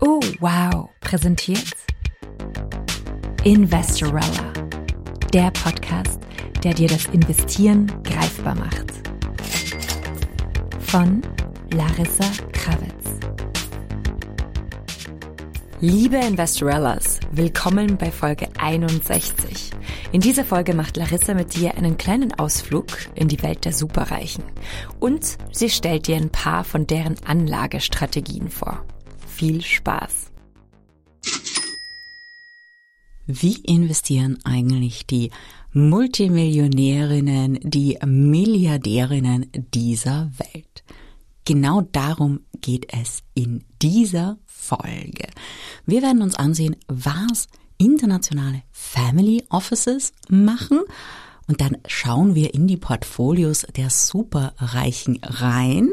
Oh, wow, präsentiert Investorella, der Podcast, der dir das Investieren greifbar macht. Von Larissa Kravitz. Liebe Investorellas, willkommen bei Folge 61. In dieser Folge macht Larissa mit dir einen kleinen Ausflug in die Welt der Superreichen und sie stellt dir ein paar von deren Anlagestrategien vor. Viel Spaß! Wie investieren eigentlich die Multimillionärinnen, die Milliardärinnen dieser Welt? Genau darum geht es in dieser Folge. Wir werden uns ansehen, was internationale Family Offices machen und dann schauen wir in die Portfolios der Superreichen rein,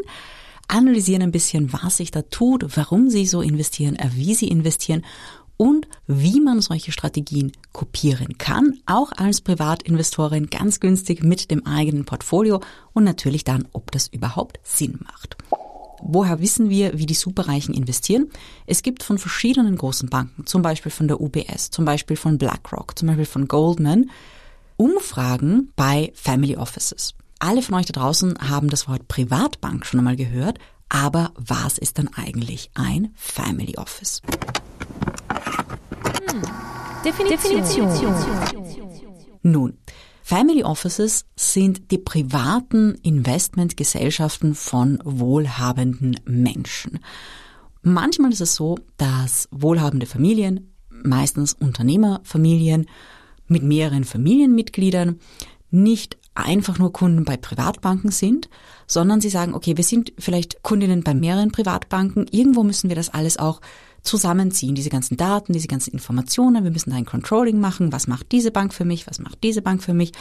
analysieren ein bisschen, was sich da tut, warum sie so investieren, wie sie investieren und wie man solche Strategien kopieren kann, auch als Privatinvestorin ganz günstig mit dem eigenen Portfolio und natürlich dann, ob das überhaupt Sinn macht. Woher wissen wir, wie die Superreichen investieren? Es gibt von verschiedenen großen Banken, zum Beispiel von der UBS, zum Beispiel von BlackRock, zum Beispiel von Goldman, Umfragen bei Family Offices. Alle von euch da draußen haben das Wort Privatbank schon einmal gehört, aber was ist dann eigentlich ein Family Office? Hm. Definition. Definition. Nun, Family Offices sind die privaten Investmentgesellschaften von wohlhabenden Menschen. Manchmal ist es so, dass wohlhabende Familien, meistens Unternehmerfamilien mit mehreren Familienmitgliedern, nicht einfach nur Kunden bei Privatbanken sind, sondern sie sagen, okay, wir sind vielleicht Kundinnen bei mehreren Privatbanken, irgendwo müssen wir das alles auch zusammenziehen, diese ganzen Daten, diese ganzen Informationen. Wir müssen da ein Controlling machen. Was macht diese Bank für mich? Was macht diese Bank für mich?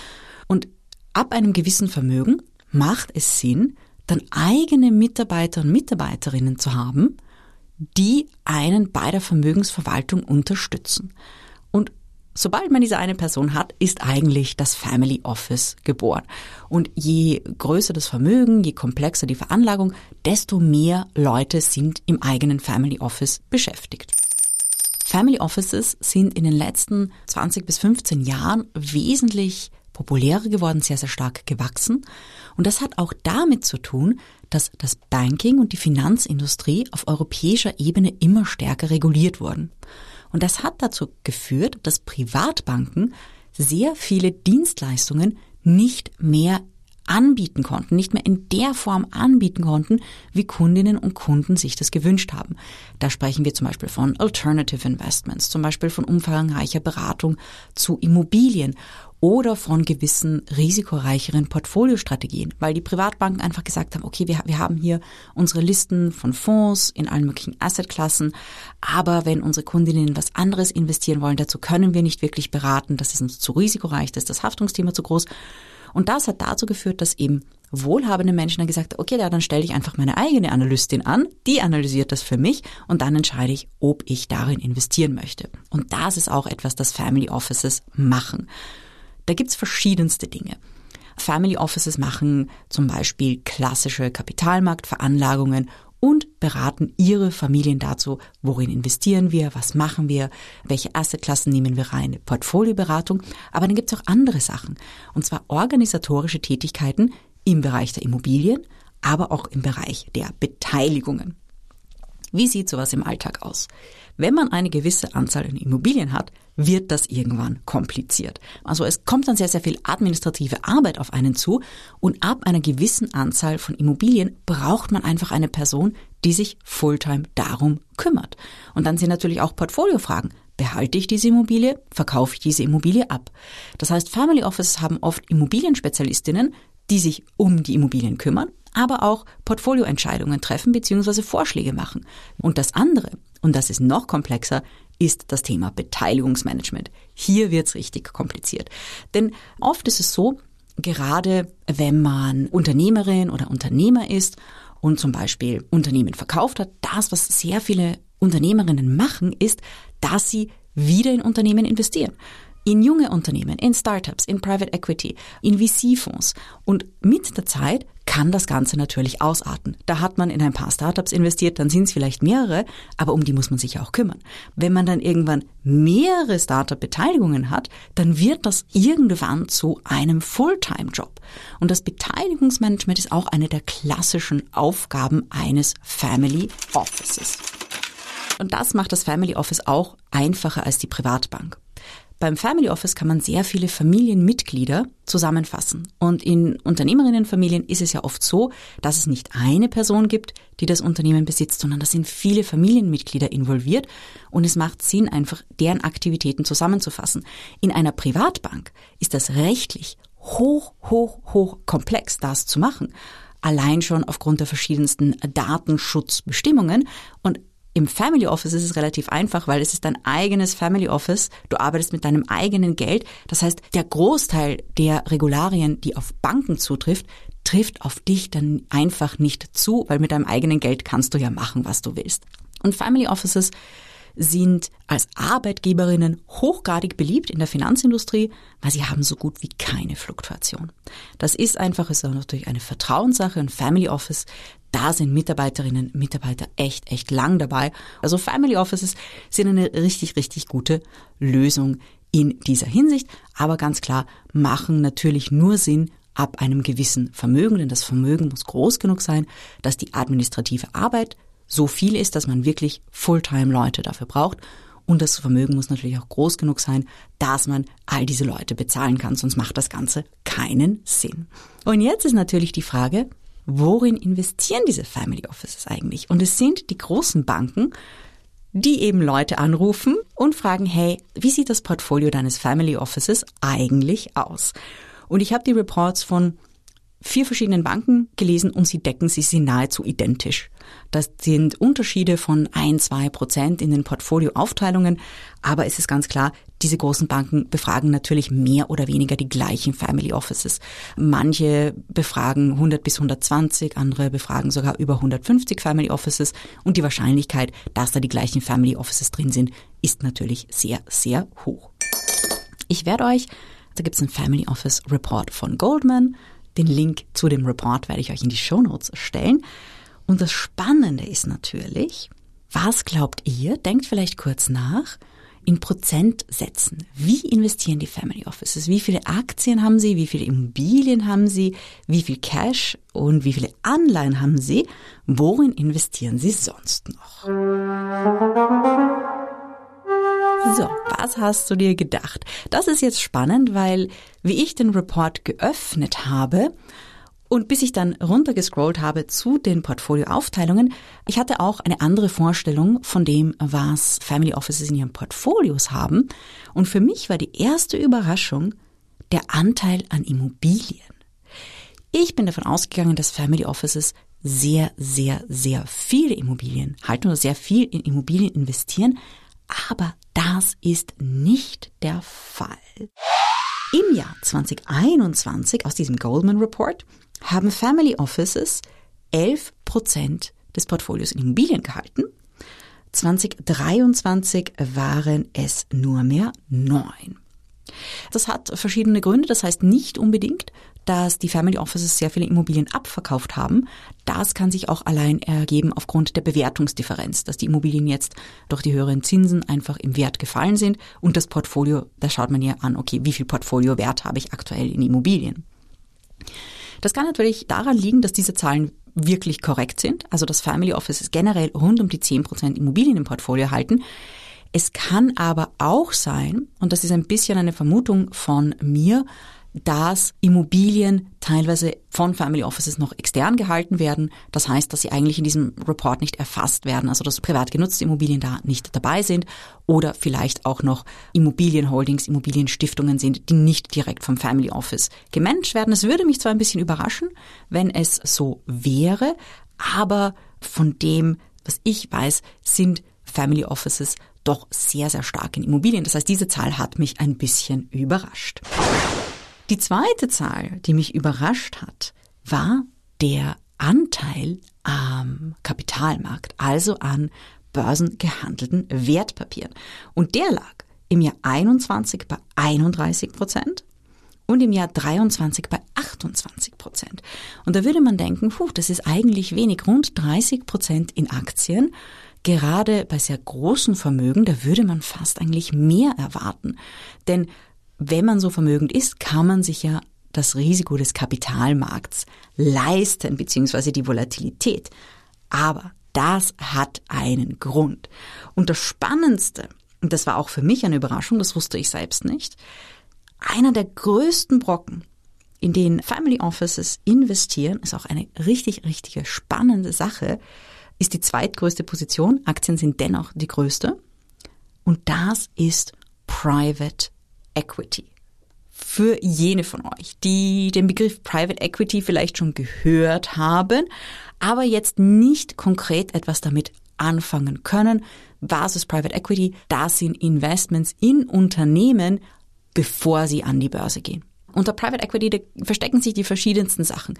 Und ab einem gewissen Vermögen macht es Sinn, dann eigene Mitarbeiter und Mitarbeiterinnen zu haben, die einen bei der Vermögensverwaltung unterstützen. Sobald man diese eine Person hat, ist eigentlich das Family Office geboren. Und je größer das Vermögen, je komplexer die Veranlagung, desto mehr Leute sind im eigenen Family Office beschäftigt. Family Offices sind in den letzten 20 bis 15 Jahren wesentlich populärer geworden, sehr, sehr stark gewachsen. Und das hat auch damit zu tun, dass das Banking und die Finanzindustrie auf europäischer Ebene immer stärker reguliert wurden. Und das hat dazu geführt, dass Privatbanken sehr viele Dienstleistungen nicht mehr anbieten konnten, nicht mehr in der Form anbieten konnten, wie Kundinnen und Kunden sich das gewünscht haben. Da sprechen wir zum Beispiel von Alternative Investments, zum Beispiel von umfangreicher Beratung zu Immobilien oder von gewissen risikoreicheren Portfoliostrategien, weil die Privatbanken einfach gesagt haben, okay, wir, wir haben hier unsere Listen von Fonds in allen möglichen Assetklassen, aber wenn unsere Kundinnen was anderes investieren wollen, dazu können wir nicht wirklich beraten, das ist uns zu risikoreich, das ist das Haftungsthema zu groß. Und das hat dazu geführt, dass eben wohlhabende Menschen dann gesagt haben, okay, ja, dann stelle ich einfach meine eigene Analystin an, die analysiert das für mich und dann entscheide ich, ob ich darin investieren möchte. Und das ist auch etwas, das Family Offices machen. Da gibt's verschiedenste Dinge. Family Offices machen zum Beispiel klassische Kapitalmarktveranlagungen und beraten ihre Familien dazu, worin investieren wir, was machen wir, welche Assetklassen nehmen wir rein, Portfolioberatung. Aber dann gibt's auch andere Sachen, und zwar organisatorische Tätigkeiten im Bereich der Immobilien, aber auch im Bereich der Beteiligungen. Wie sieht sowas im Alltag aus? Wenn man eine gewisse Anzahl an Immobilien hat, wird das irgendwann kompliziert. Also es kommt dann sehr, sehr viel administrative Arbeit auf einen zu und ab einer gewissen Anzahl von Immobilien braucht man einfach eine Person, die sich fulltime darum kümmert. Und dann sind natürlich auch Portfoliofragen. Behalte ich diese Immobilie? Verkaufe ich diese Immobilie ab? Das heißt, Family Offices haben oft Immobilienspezialistinnen, die sich um die Immobilien kümmern, aber auch Portfolioentscheidungen treffen bzw. Vorschläge machen. Und das andere, und das ist noch komplexer, ist das Thema Beteiligungsmanagement. Hier wird's richtig kompliziert. Denn oft ist es so, gerade wenn man Unternehmerin oder Unternehmer ist und zum Beispiel Unternehmen verkauft hat, das, was sehr viele Unternehmerinnen machen, ist, dass sie wieder in Unternehmen investieren. In junge Unternehmen, in Startups, in Private Equity, in VC-Fonds. Und mit der Zeit kann das Ganze natürlich ausarten. Da hat man in ein paar Startups investiert, dann sind es vielleicht mehrere, aber um die muss man sich ja auch kümmern. Wenn man dann irgendwann mehrere Startup-Beteiligungen hat, dann wird das irgendwann zu einem Fulltime-Job. Und das Beteiligungsmanagement ist auch eine der klassischen Aufgaben eines Family Offices. Und das macht das Family Office auch einfacher als die Privatbank. Beim Family Office kann man sehr viele Familienmitglieder zusammenfassen. Und in Unternehmerinnenfamilien ist es ja oft so, dass es nicht eine Person gibt, die das Unternehmen besitzt, sondern da sind viele Familienmitglieder involviert. Und es macht Sinn, einfach deren Aktivitäten zusammenzufassen. In einer Privatbank ist das rechtlich hoch, hoch, hoch komplex, das zu machen. Allein schon aufgrund der verschiedensten Datenschutzbestimmungen. Und im Family Office ist es relativ einfach, weil es ist dein eigenes Family Office. Du arbeitest mit deinem eigenen Geld. Das heißt, der Großteil der Regularien, die auf Banken zutrifft, trifft auf dich dann einfach nicht zu, weil mit deinem eigenen Geld kannst du ja machen, was du willst. Und Family Offices sind als Arbeitgeberinnen hochgradig beliebt in der Finanzindustrie, weil sie haben so gut wie keine Fluktuation. Das ist einfach, ist auch natürlich eine Vertrauenssache. Ein Family Office da sind Mitarbeiterinnen, Mitarbeiter echt, echt lang dabei. Also Family Offices sind eine richtig, richtig gute Lösung in dieser Hinsicht, aber ganz klar machen natürlich nur Sinn ab einem gewissen Vermögen, denn das Vermögen muss groß genug sein, dass die administrative Arbeit so viel ist, dass man wirklich Fulltime-Leute dafür braucht. Und das Vermögen muss natürlich auch groß genug sein, dass man all diese Leute bezahlen kann, sonst macht das Ganze keinen Sinn. Und jetzt ist natürlich die Frage, worin investieren diese Family Offices eigentlich? Und es sind die großen Banken, die eben Leute anrufen und fragen, hey, wie sieht das Portfolio deines Family Offices eigentlich aus? Und ich habe die Reports von vier verschiedenen Banken gelesen und sie decken sich sie nahezu identisch. Das sind Unterschiede von ein, zwei Prozent in den Portfolioaufteilungen, aber es ist ganz klar, diese großen Banken befragen natürlich mehr oder weniger die gleichen Family Offices. Manche befragen 100 bis 120, andere befragen sogar über 150 Family Offices und die Wahrscheinlichkeit, dass da die gleichen Family Offices drin sind, ist natürlich sehr, sehr hoch. Ich werde euch, da gibt es einen Family Office Report von Goldman, den Link zu dem Report werde ich euch in die Show Notes stellen. Und das Spannende ist natürlich, was glaubt ihr? Denkt vielleicht kurz nach in Prozentsätzen. Wie investieren die Family Offices? Wie viele Aktien haben sie? Wie viele Immobilien haben sie? Wie viel Cash und wie viele Anleihen haben sie? Worin investieren sie sonst noch? So, was hast du dir gedacht? Das ist jetzt spannend, weil wie ich den Report geöffnet habe und bis ich dann runtergescrollt habe zu den Portfolioaufteilungen, ich hatte auch eine andere Vorstellung von dem, was Family Offices in ihren Portfolios haben. Und für mich war die erste Überraschung der Anteil an Immobilien. Ich bin davon ausgegangen, dass Family Offices sehr, sehr, sehr viele Immobilien halten oder sehr viel in Immobilien investieren, aber das ist nicht der Fall. Im Jahr 2021 aus diesem Goldman Report haben Family Offices 11 Prozent des Portfolios in Immobilien gehalten. 2023 waren es nur mehr neun. Das hat verschiedene Gründe. Das heißt nicht unbedingt, dass die Family Offices sehr viele Immobilien abverkauft haben. Das kann sich auch allein ergeben aufgrund der Bewertungsdifferenz, dass die Immobilien jetzt durch die höheren Zinsen einfach im Wert gefallen sind und das Portfolio, da schaut man ja an, okay, wie viel Portfoliowert habe ich aktuell in Immobilien. Das kann natürlich daran liegen, dass diese Zahlen wirklich korrekt sind, also dass Family Offices generell rund um die 10% Immobilien im Portfolio halten. Es kann aber auch sein, und das ist ein bisschen eine Vermutung von mir, dass Immobilien teilweise von Family Offices noch extern gehalten werden. Das heißt, dass sie eigentlich in diesem Report nicht erfasst werden, also dass privat genutzte Immobilien da nicht dabei sind oder vielleicht auch noch Immobilienholdings, Immobilienstiftungen sind, die nicht direkt vom Family Office gemanagt werden. Es würde mich zwar ein bisschen überraschen, wenn es so wäre, aber von dem, was ich weiß, sind Family Offices doch sehr, sehr stark in Immobilien. Das heißt, diese Zahl hat mich ein bisschen überrascht. Die zweite Zahl, die mich überrascht hat, war der Anteil am Kapitalmarkt, also an börsengehandelten Wertpapieren. Und der lag im Jahr 21 bei 31 Prozent und im Jahr 23 bei 28 Prozent. Und da würde man denken, puh, das ist eigentlich wenig, rund 30 Prozent in Aktien. Gerade bei sehr großen Vermögen, da würde man fast eigentlich mehr erwarten. Denn wenn man so vermögend ist, kann man sich ja das Risiko des Kapitalmarkts leisten, beziehungsweise die Volatilität. Aber das hat einen Grund. Und das Spannendste, und das war auch für mich eine Überraschung, das wusste ich selbst nicht, einer der größten Brocken, in den Family Offices investieren, ist auch eine richtig, richtige spannende Sache, ist die zweitgrößte Position. Aktien sind dennoch die größte. Und das ist Private Equity. Für jene von euch, die den Begriff Private Equity vielleicht schon gehört haben, aber jetzt nicht konkret etwas damit anfangen können. Was ist Private Equity? Das sind Investments in Unternehmen, bevor sie an die Börse gehen. Unter Private Equity verstecken sich die verschiedensten Sachen.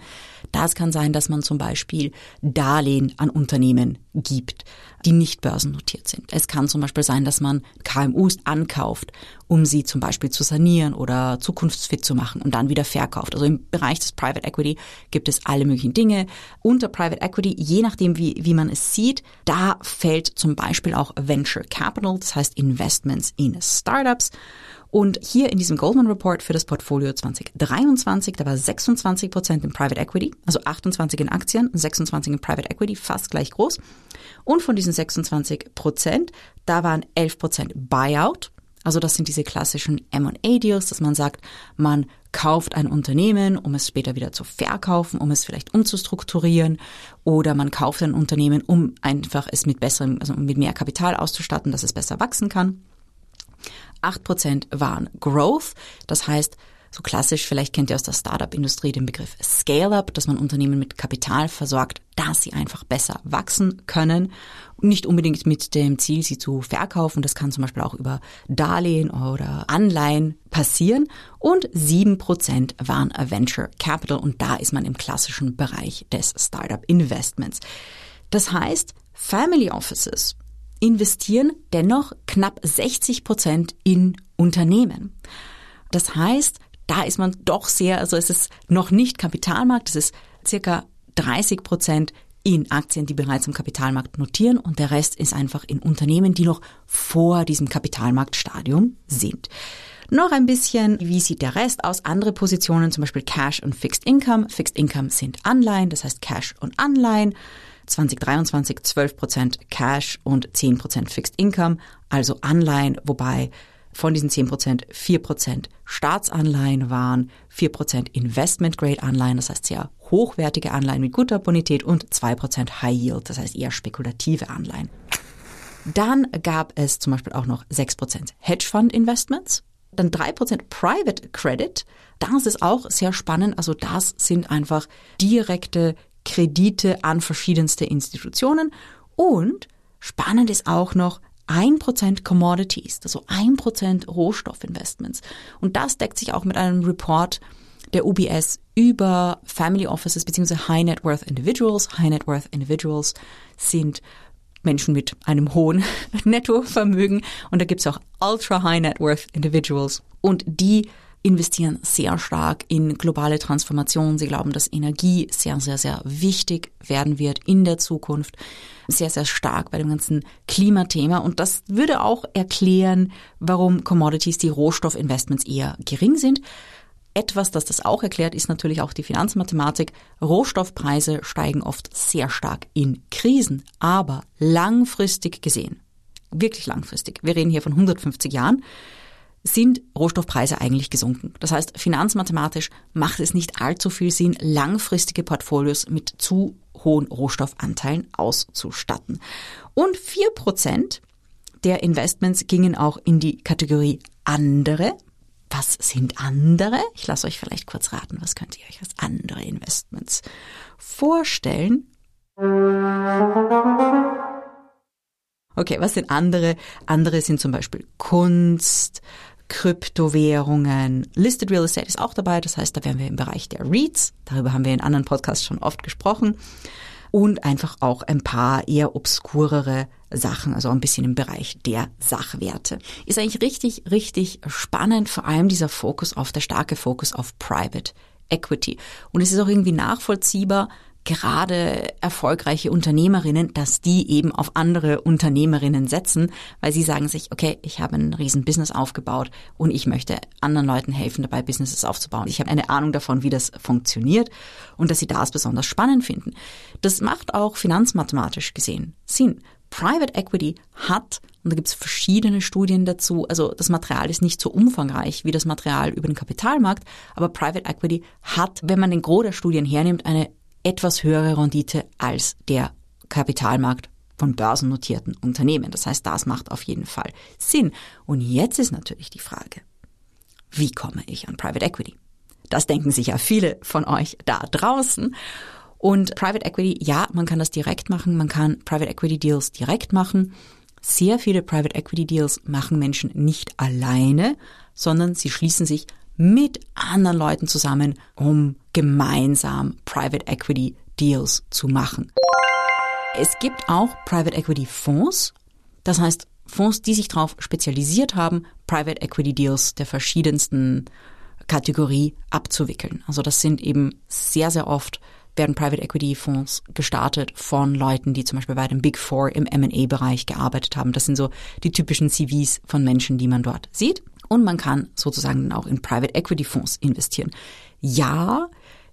Das kann sein, dass man zum Beispiel Darlehen an Unternehmen gibt, die nicht börsennotiert sind. Es kann zum Beispiel sein, dass man KMUs ankauft, um sie zum Beispiel zu sanieren oder zukunftsfit zu machen und dann wieder verkauft. Also im Bereich des Private Equity gibt es alle möglichen Dinge. Unter Private Equity, je nachdem wie, wie man es sieht, da fällt zum Beispiel auch Venture Capital, das heißt Investments in Startups. Und hier in diesem Goldman Report für das Portfolio 2023, da war 26 Prozent in Private Equity, also 28 in Aktien, 26 in Private Equity, fast gleich groß. Und von diesen 26 Prozent, da waren 11 Prozent Buyout. Also das sind diese klassischen M&A-Deals, dass man sagt, man kauft ein Unternehmen, um es später wieder zu verkaufen, um es vielleicht umzustrukturieren, oder man kauft ein Unternehmen, um einfach es mit besserem, also mit mehr Kapital auszustatten, dass es besser wachsen kann. 8% waren Growth. Das heißt, so klassisch, vielleicht kennt ihr aus der Startup-Industrie den Begriff Scale-up, dass man Unternehmen mit Kapital versorgt, dass sie einfach besser wachsen können. nicht unbedingt mit dem Ziel, sie zu verkaufen. Das kann zum Beispiel auch über Darlehen oder Anleihen passieren. Und 7% waren Venture Capital und da ist man im klassischen Bereich des Startup-Investments. Das heißt, Family Offices investieren dennoch knapp 60 Prozent in Unternehmen. Das heißt, da ist man doch sehr, also es ist noch nicht Kapitalmarkt, es ist circa 30 Prozent in Aktien, die bereits im Kapitalmarkt notieren und der Rest ist einfach in Unternehmen, die noch vor diesem Kapitalmarktstadium sind. Noch ein bisschen, wie sieht der Rest aus? Andere Positionen, zum Beispiel Cash und Fixed Income. Fixed Income sind Anleihen, das heißt Cash und Anleihen. 2023 12% Cash und 10% Fixed Income, also Anleihen, wobei von diesen 10% 4% Staatsanleihen waren, 4% Investment Grade Anleihen, das heißt sehr hochwertige Anleihen mit guter Bonität und 2% High Yield, das heißt eher spekulative Anleihen. Dann gab es zum Beispiel auch noch 6 Hedge Fund Investments, dann 3% Private Credit. Das ist auch sehr spannend. Also das sind einfach direkte Kredite an verschiedenste Institutionen und spannend ist auch noch 1% Commodities, also 1% Rohstoffinvestments. Und das deckt sich auch mit einem Report der UBS über Family Offices bzw. High Net Worth Individuals. High Net Worth Individuals sind Menschen mit einem hohen Nettovermögen und da gibt es auch Ultra High Net Worth Individuals und die investieren sehr stark in globale Transformation. Sie glauben, dass Energie sehr, sehr, sehr wichtig werden wird in der Zukunft. Sehr, sehr stark bei dem ganzen Klimathema. Und das würde auch erklären, warum Commodities, die Rohstoffinvestments eher gering sind. Etwas, das das auch erklärt, ist natürlich auch die Finanzmathematik. Rohstoffpreise steigen oft sehr stark in Krisen, aber langfristig gesehen, wirklich langfristig, wir reden hier von 150 Jahren, sind Rohstoffpreise eigentlich gesunken. Das heißt, finanzmathematisch macht es nicht allzu viel Sinn, langfristige Portfolios mit zu hohen Rohstoffanteilen auszustatten. Und vier Prozent der Investments gingen auch in die Kategorie andere. Was sind andere? Ich lasse euch vielleicht kurz raten, was könnt ihr euch als andere Investments vorstellen? Okay, was sind andere? Andere sind zum Beispiel Kunst, Kryptowährungen, Listed Real Estate ist auch dabei, das heißt, da wären wir im Bereich der REITs, darüber haben wir in anderen Podcasts schon oft gesprochen. und einfach auch ein paar eher obskurere Sachen, also ein bisschen im Bereich der Sachwerte. Ist eigentlich richtig, richtig spannend, vor allem dieser Fokus auf, der starke Fokus auf Private Equity. Und es ist auch irgendwie nachvollziehbar, gerade erfolgreiche Unternehmerinnen, dass die eben auf andere Unternehmerinnen setzen, weil sie sagen sich, okay, ich habe ein riesen Business aufgebaut und ich möchte anderen Leuten helfen, dabei Businesses aufzubauen. Ich habe eine Ahnung davon, wie das funktioniert und dass sie das besonders spannend finden. Das macht auch finanzmathematisch gesehen Sinn. Private Equity hat, und da gibt es verschiedene Studien dazu, also das Material ist nicht so umfangreich wie das Material über den Kapitalmarkt, aber Private Equity hat, wenn man den Gros der Studien hernimmt, eine etwas höhere Rendite als der Kapitalmarkt von börsennotierten Unternehmen. Das heißt, das macht auf jeden Fall Sinn. Und jetzt ist natürlich die Frage, wie komme ich an Private Equity? Das denken sich ja viele von euch da draußen. Und Private Equity, ja, man kann das direkt machen, man kann Private Equity Deals direkt machen. Sehr viele Private Equity Deals machen Menschen nicht alleine, sondern sie schließen sich mit anderen Leuten zusammen, um gemeinsam Private Equity Deals zu machen. Es gibt auch Private Equity Fonds, das heißt Fonds, die sich darauf spezialisiert haben, Private Equity Deals der verschiedensten Kategorie abzuwickeln. Also das sind eben sehr, sehr oft werden Private Equity Fonds gestartet von Leuten, die zum Beispiel bei den Big Four im M&A-Bereich gearbeitet haben. Das sind so die typischen CVs von Menschen, die man dort sieht. Und man kann sozusagen auch in Private Equity Fonds investieren. Ja,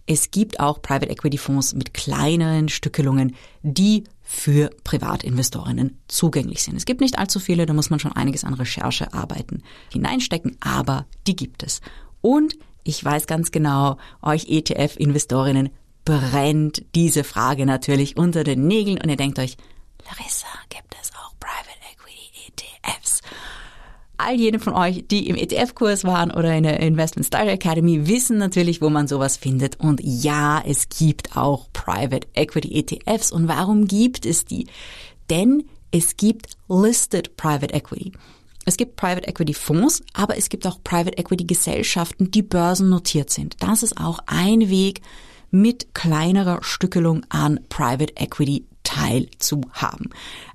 es gibt auch Private Equity Fonds mit kleineren Stückelungen, die für Privatinvestorinnen zugänglich sind. Es gibt nicht allzu viele, da muss man schon einiges an Recherchearbeiten hineinstecken, aber die gibt es. Und ich weiß ganz genau, euch ETF-Investorinnen brennt diese Frage natürlich unter den Nägeln und ihr denkt euch, Larissa, gibt es auch Private Equity ETFs? All jene von euch, die im ETF-Kurs waren oder in der Investment Style Academy, wissen natürlich, wo man sowas findet. Und ja, es gibt auch Private Equity ETFs. Und warum gibt es die? Denn es gibt Listed Private Equity. Es gibt Private Equity Fonds, aber es gibt auch Private Equity Gesellschaften, die börsennotiert sind. Das ist auch ein Weg, mit kleinerer Stückelung an Private Equity teilzuhaben.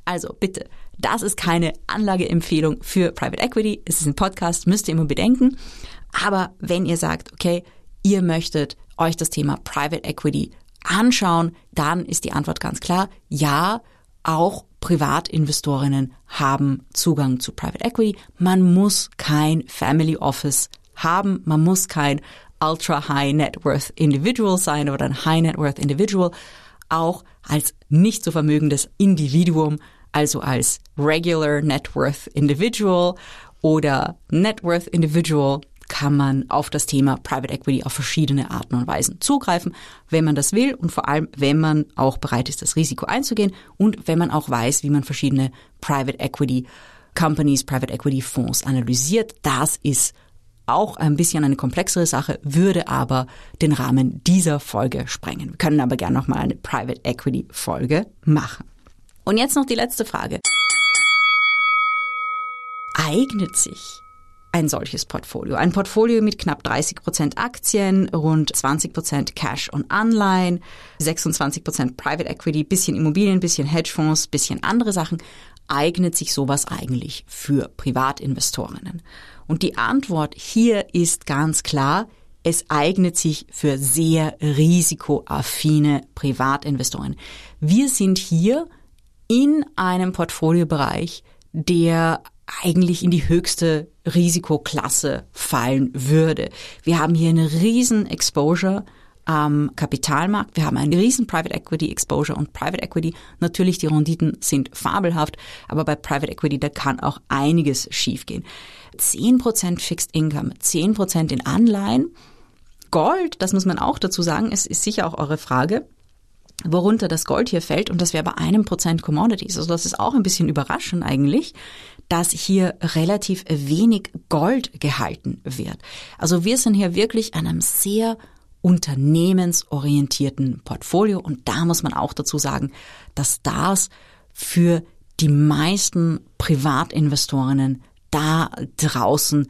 Also bitte das ist keine Anlageempfehlung für Private Equity. Es ist ein Podcast, müsst ihr immer bedenken. Aber wenn ihr sagt, okay, ihr möchtet euch das Thema Private Equity anschauen, dann ist die Antwort ganz klar, ja, auch Privatinvestorinnen haben Zugang zu Private Equity. Man muss kein Family Office haben, man muss kein Ultra High Net Worth Individual sein oder ein High Net Worth Individual. Auch als nicht so vermögendes Individuum also als Regular Net Worth Individual oder Net Worth Individual kann man auf das Thema Private Equity auf verschiedene Arten und Weisen zugreifen, wenn man das will und vor allem, wenn man auch bereit ist, das Risiko einzugehen und wenn man auch weiß, wie man verschiedene Private Equity Companies, Private Equity Fonds analysiert. Das ist auch ein bisschen eine komplexere Sache, würde aber den Rahmen dieser Folge sprengen. Wir können aber gerne nochmal eine Private Equity Folge machen. Und jetzt noch die letzte Frage. Eignet sich ein solches Portfolio. Ein Portfolio mit knapp 30 Prozent Aktien, rund 20 Prozent Cash und Anleihen, 26 Prozent Private Equity, bisschen Immobilien, bisschen Hedgefonds, bisschen andere Sachen. Eignet sich sowas eigentlich für Privatinvestorinnen? Und die Antwort hier ist ganz klar, es eignet sich für sehr risikoaffine Privatinvestoren. Wir sind hier in einem Portfoliobereich, der eigentlich in die höchste Risikoklasse fallen würde. Wir haben hier eine riesen Exposure am Kapitalmarkt. Wir haben einen riesen Private Equity Exposure und Private Equity, natürlich die Renditen sind fabelhaft, aber bei Private Equity, da kann auch einiges schiefgehen. 10% Fixed Income, 10% in Anleihen. Gold, das muss man auch dazu sagen, es ist sicher auch eure Frage worunter das Gold hier fällt, und das wäre bei einem Prozent Commodities. Also das ist auch ein bisschen überraschend eigentlich, dass hier relativ wenig Gold gehalten wird. Also wir sind hier wirklich an einem sehr unternehmensorientierten Portfolio und da muss man auch dazu sagen, dass das für die meisten Privatinvestorinnen da draußen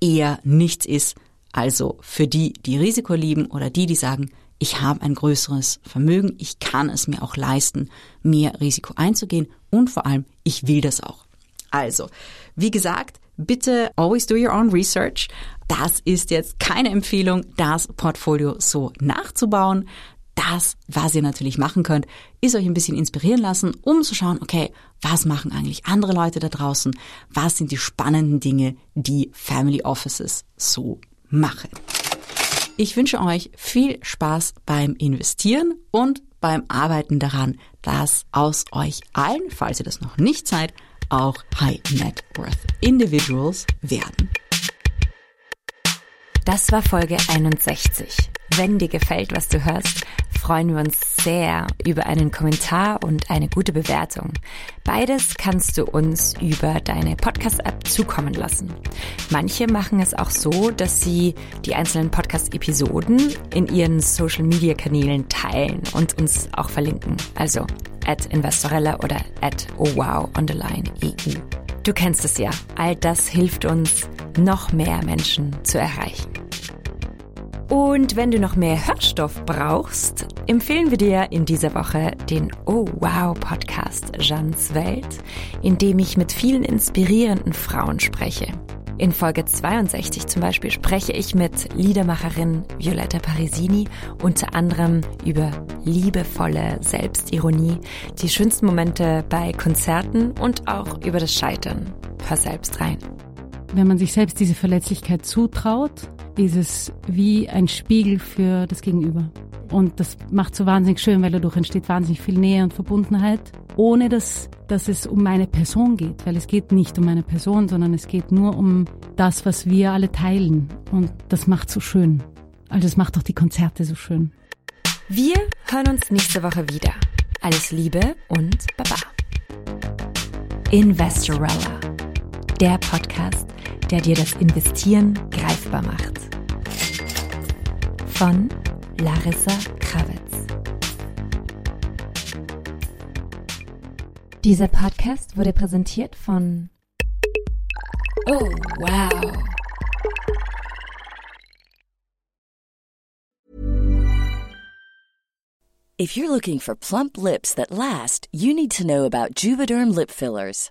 eher nichts ist. Also für die, die Risiko lieben oder die, die sagen, ich habe ein größeres Vermögen, ich kann es mir auch leisten, mehr Risiko einzugehen und vor allem, ich will das auch. Also, wie gesagt, bitte always do your own research. Das ist jetzt keine Empfehlung, das Portfolio so nachzubauen. Das, was ihr natürlich machen könnt, ist euch ein bisschen inspirieren lassen, um zu schauen, okay, was machen eigentlich andere Leute da draußen? Was sind die spannenden Dinge, die Family Offices so machen? Ich wünsche euch viel Spaß beim Investieren und beim Arbeiten daran, dass aus euch allen, falls ihr das noch nicht seid, auch High Net Worth Individuals werden. Das war Folge 61. Wenn dir gefällt, was du hörst, freuen wir uns sehr über einen Kommentar und eine gute Bewertung. Beides kannst du uns über deine Podcast-App zukommen lassen. Manche machen es auch so, dass sie die einzelnen Podcast-Episoden in ihren Social-Media-Kanälen teilen und uns auch verlinken. Also at Investorella oder at EU. Du kennst es ja. All das hilft uns, noch mehr Menschen zu erreichen. Und wenn du noch mehr Hörstoff brauchst, empfehlen wir dir in dieser Woche den Oh Wow Podcast Jeans Welt, in dem ich mit vielen inspirierenden Frauen spreche. In Folge 62 zum Beispiel spreche ich mit Liedermacherin Violetta Parisini unter anderem über liebevolle Selbstironie, die schönsten Momente bei Konzerten und auch über das Scheitern. Hör selbst rein. Wenn man sich selbst diese Verletzlichkeit zutraut, ist es wie ein Spiegel für das Gegenüber. Und das macht so wahnsinnig schön, weil dadurch entsteht wahnsinnig viel Nähe und Verbundenheit, ohne dass, dass es um meine Person geht, weil es geht nicht um meine Person, sondern es geht nur um das, was wir alle teilen. Und das macht so schön. Also das macht auch die Konzerte so schön. Wir hören uns nächste Woche wieder. Alles Liebe und Baba. Investorella, der Podcast, der dir das Investieren greifbar macht. Von Larissa Krawitz. Dieser Podcast wurde präsentiert von Oh, wow. If you're looking for plump lips that last, you need to know about Juvederm lip fillers.